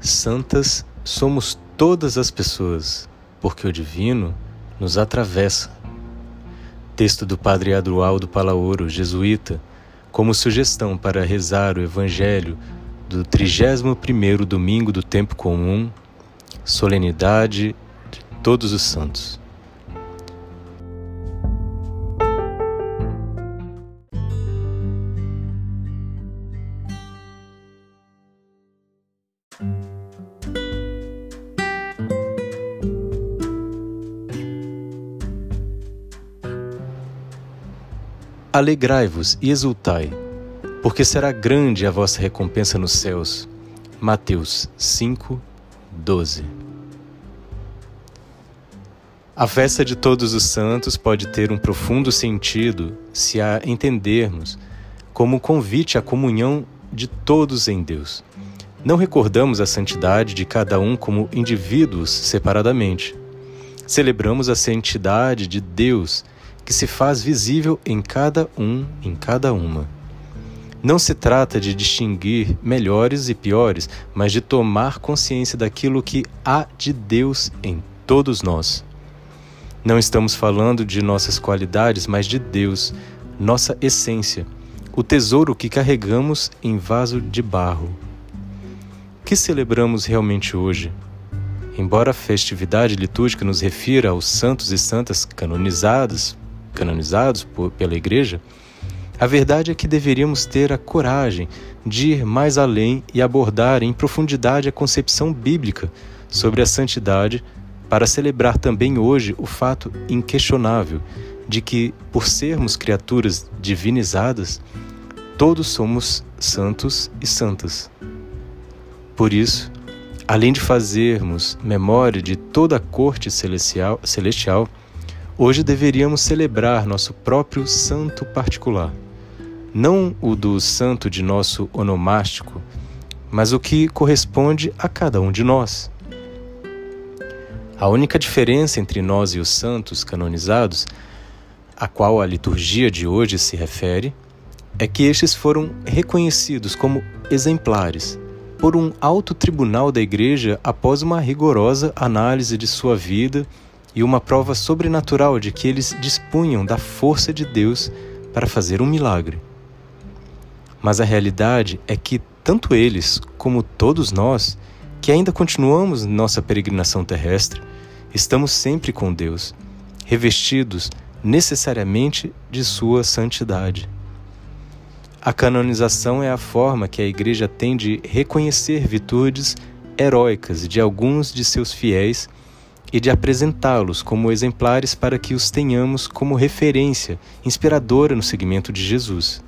Santas somos todas as pessoas, porque o divino nos atravessa. Texto do Padre Adroaldo Palaoro, jesuíta, como sugestão para rezar o Evangelho do 31º domingo do tempo comum, solenidade de todos os santos. Alegrai-vos e exultai, porque será grande a vossa recompensa nos céus. Mateus 5, 12. A festa de Todos os Santos pode ter um profundo sentido se a entendermos como um convite à comunhão de todos em Deus. Não recordamos a santidade de cada um como indivíduos separadamente. Celebramos a santidade de Deus que se faz visível em cada um, em cada uma. Não se trata de distinguir melhores e piores, mas de tomar consciência daquilo que há de Deus em todos nós. Não estamos falando de nossas qualidades, mas de Deus, nossa essência, o tesouro que carregamos em vaso de barro. O que celebramos realmente hoje? Embora a festividade litúrgica nos refira aos santos e santas canonizados canonizados por, pela Igreja, a verdade é que deveríamos ter a coragem de ir mais além e abordar em profundidade a concepção bíblica sobre a santidade para celebrar também hoje o fato inquestionável de que, por sermos criaturas divinizadas, todos somos santos e santas. Por isso, além de fazermos memória de toda a corte celestial, celestial Hoje deveríamos celebrar nosso próprio santo particular, não o do santo de nosso onomástico, mas o que corresponde a cada um de nós. A única diferença entre nós e os santos canonizados, a qual a liturgia de hoje se refere, é que estes foram reconhecidos como exemplares por um alto tribunal da Igreja após uma rigorosa análise de sua vida e uma prova sobrenatural de que eles dispunham da força de Deus para fazer um milagre. Mas a realidade é que tanto eles como todos nós, que ainda continuamos nossa peregrinação terrestre, estamos sempre com Deus, revestidos necessariamente de Sua santidade. A canonização é a forma que a Igreja tem de reconhecer virtudes heróicas de alguns de seus fiéis e de apresentá-los como exemplares para que os tenhamos como referência inspiradora no seguimento de Jesus.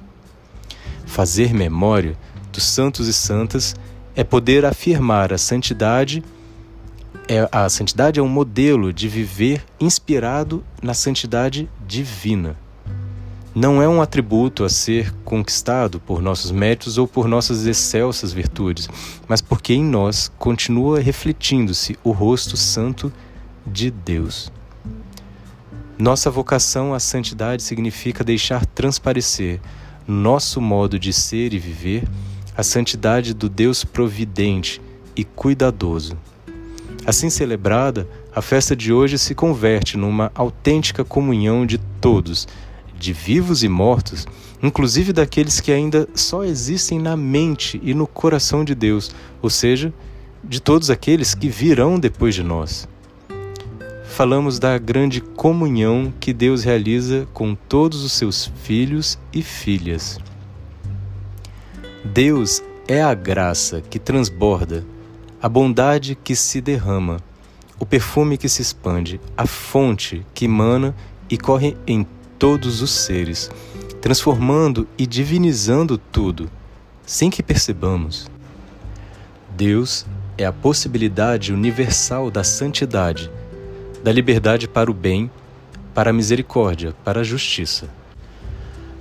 Fazer memória dos santos e santas é poder afirmar a santidade. É, a santidade é um modelo de viver inspirado na santidade divina. Não é um atributo a ser conquistado por nossos méritos ou por nossas excelsas virtudes, mas porque em nós continua refletindo-se o rosto santo de Deus. Nossa vocação à santidade significa deixar transparecer nosso modo de ser e viver a santidade do Deus providente e cuidadoso. Assim celebrada, a festa de hoje se converte numa autêntica comunhão de todos, de vivos e mortos, inclusive daqueles que ainda só existem na mente e no coração de Deus, ou seja, de todos aqueles que virão depois de nós falamos da grande comunhão que Deus realiza com todos os seus filhos e filhas. Deus é a graça que transborda, a bondade que se derrama, o perfume que se expande, a fonte que emana e corre em todos os seres, transformando e divinizando tudo, sem que percebamos. Deus é a possibilidade universal da santidade da liberdade para o bem, para a misericórdia, para a justiça.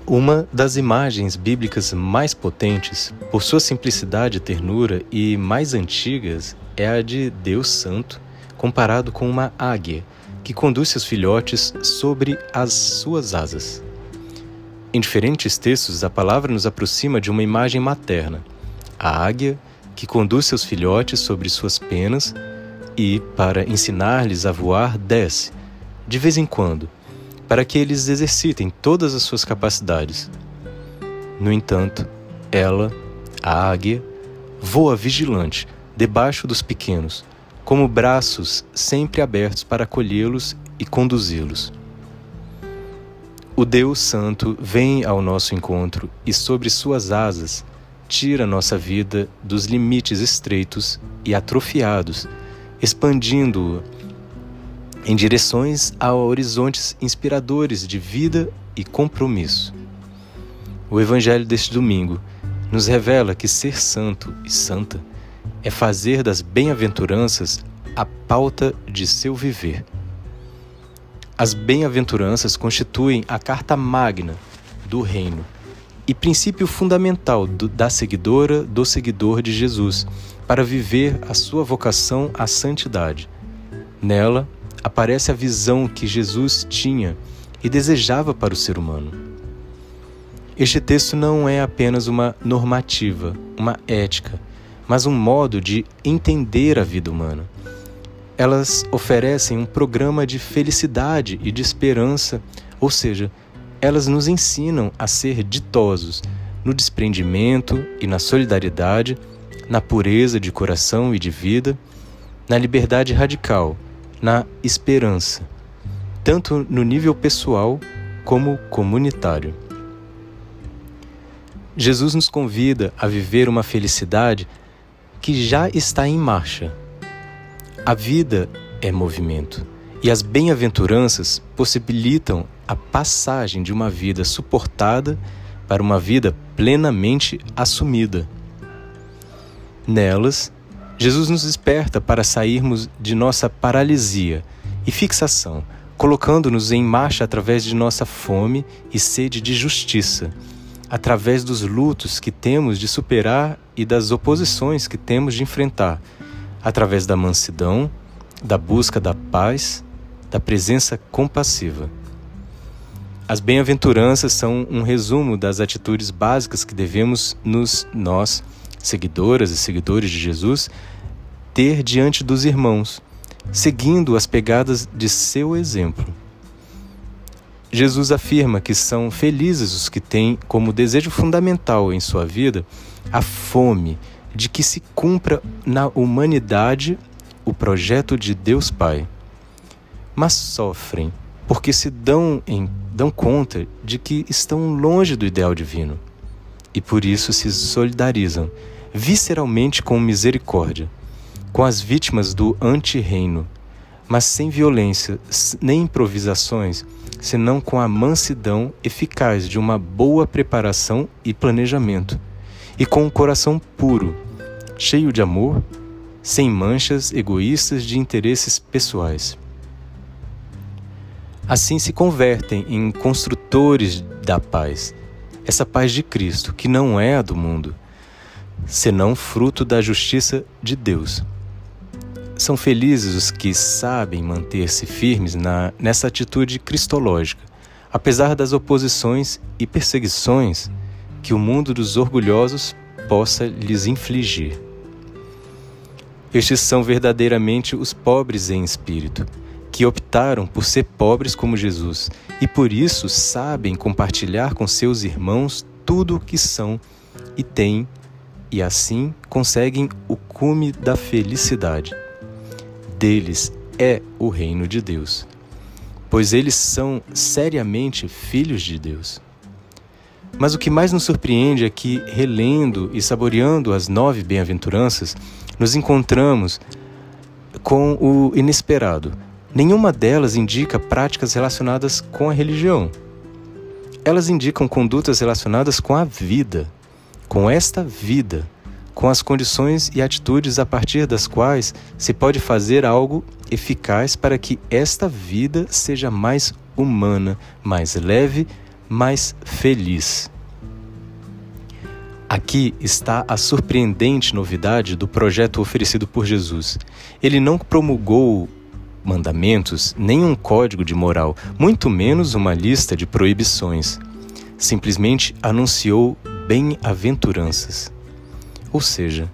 Uma das imagens bíblicas mais potentes, por sua simplicidade e ternura, e mais antigas, é a de Deus Santo, comparado com uma águia que conduz seus filhotes sobre as suas asas. Em diferentes textos, a palavra nos aproxima de uma imagem materna, a águia que conduz seus filhotes sobre suas penas e, para ensinar-lhes a voar, desce, de vez em quando, para que eles exercitem todas as suas capacidades. No entanto, ela, a águia, voa vigilante debaixo dos pequenos, como braços sempre abertos para acolhê-los e conduzi-los. O Deus Santo vem ao nosso encontro e, sobre suas asas, tira nossa vida dos limites estreitos e atrofiados, expandindo-o em direções a horizontes inspiradores de vida e compromisso. O Evangelho deste domingo nos revela que ser santo e santa é fazer das bem-aventuranças a pauta de seu viver. As bem-aventuranças constituem a carta magna do reino e princípio fundamental do, da seguidora do seguidor de Jesus para viver a sua vocação à santidade. Nela aparece a visão que Jesus tinha e desejava para o ser humano. Este texto não é apenas uma normativa, uma ética, mas um modo de entender a vida humana elas oferecem um programa de felicidade e de esperança, ou seja, elas nos ensinam a ser ditosos no desprendimento e na solidariedade, na pureza de coração e de vida, na liberdade radical, na esperança, tanto no nível pessoal como comunitário. Jesus nos convida a viver uma felicidade que já está em marcha a vida é movimento e as bem-aventuranças possibilitam a passagem de uma vida suportada para uma vida plenamente assumida. Nelas, Jesus nos desperta para sairmos de nossa paralisia e fixação, colocando-nos em marcha através de nossa fome e sede de justiça, através dos lutos que temos de superar e das oposições que temos de enfrentar através da mansidão, da busca da paz, da presença compassiva. As bem-aventuranças são um resumo das atitudes básicas que devemos nos nós, seguidoras e seguidores de Jesus, ter diante dos irmãos, seguindo as pegadas de seu exemplo. Jesus afirma que são felizes os que têm como desejo fundamental em sua vida a fome de que se cumpra na humanidade o projeto de Deus Pai. Mas sofrem porque se dão, em, dão conta de que estão longe do ideal divino e por isso se solidarizam visceralmente com misericórdia, com as vítimas do anti-reino, mas sem violência nem improvisações, senão com a mansidão eficaz de uma boa preparação e planejamento e com um coração puro, cheio de amor, sem manchas egoístas de interesses pessoais. Assim se convertem em construtores da paz, essa paz de Cristo, que não é a do mundo, senão fruto da justiça de Deus. São felizes os que sabem manter-se firmes na, nessa atitude cristológica, apesar das oposições e perseguições que o mundo dos orgulhosos possa lhes infligir. Estes são verdadeiramente os pobres em espírito, que optaram por ser pobres como Jesus e por isso sabem compartilhar com seus irmãos tudo o que são e têm, e assim conseguem o cume da felicidade. Deles é o reino de Deus, pois eles são seriamente filhos de Deus. Mas o que mais nos surpreende é que, relendo e saboreando as nove bem-aventuranças, nos encontramos com o inesperado. Nenhuma delas indica práticas relacionadas com a religião. Elas indicam condutas relacionadas com a vida, com esta vida, com as condições e atitudes a partir das quais se pode fazer algo eficaz para que esta vida seja mais humana, mais leve, mais feliz. Aqui está a surpreendente novidade do projeto oferecido por Jesus. Ele não promulgou mandamentos, nem um código de moral, muito menos uma lista de proibições. Simplesmente anunciou bem-aventuranças. Ou seja,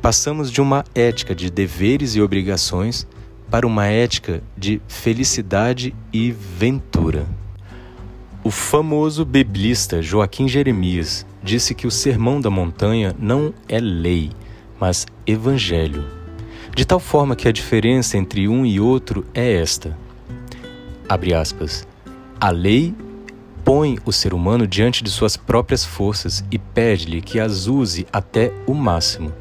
passamos de uma ética de deveres e obrigações para uma ética de felicidade e ventura. O famoso biblista Joaquim Jeremias disse que o Sermão da Montanha não é lei, mas evangelho. De tal forma que a diferença entre um e outro é esta: abre aspas. A lei põe o ser humano diante de suas próprias forças e pede-lhe que as use até o máximo.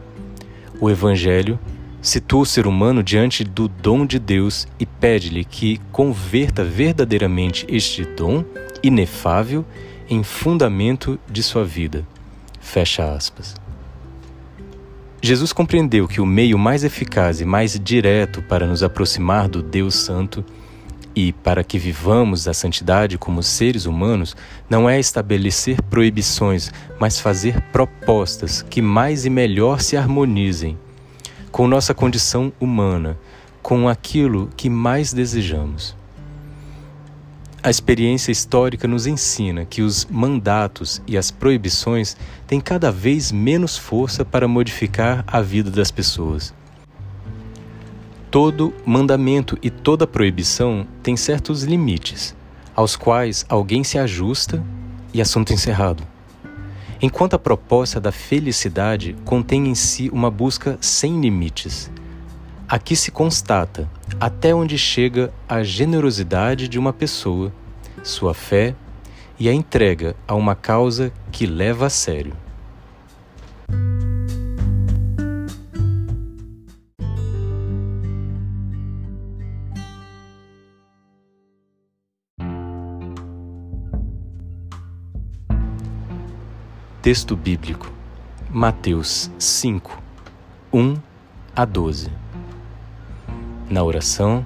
O evangelho situa o ser humano diante do dom de Deus e pede-lhe que converta verdadeiramente este dom inefável em fundamento de sua vida. Fecha aspas. Jesus compreendeu que o meio mais eficaz e mais direto para nos aproximar do Deus Santo e para que vivamos a santidade como seres humanos não é estabelecer proibições, mas fazer propostas que mais e melhor se harmonizem com nossa condição humana, com aquilo que mais desejamos. A experiência histórica nos ensina que os mandatos e as proibições têm cada vez menos força para modificar a vida das pessoas. Todo mandamento e toda proibição tem certos limites, aos quais alguém se ajusta e assunto encerrado. Enquanto a proposta da felicidade contém em si uma busca sem limites. Aqui se constata até onde chega a generosidade de uma pessoa, sua fé e a entrega a uma causa que leva a sério. Texto bíblico: Mateus 5, 1 a 12. Na oração,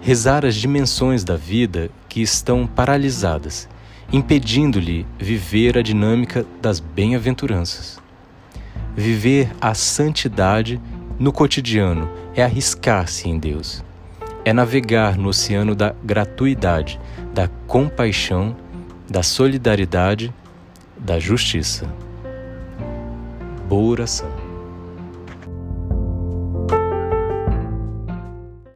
rezar as dimensões da vida que estão paralisadas, impedindo-lhe viver a dinâmica das bem-aventuranças. Viver a santidade no cotidiano é arriscar-se em Deus. É navegar no oceano da gratuidade, da compaixão, da solidariedade da justiça. Boa oração.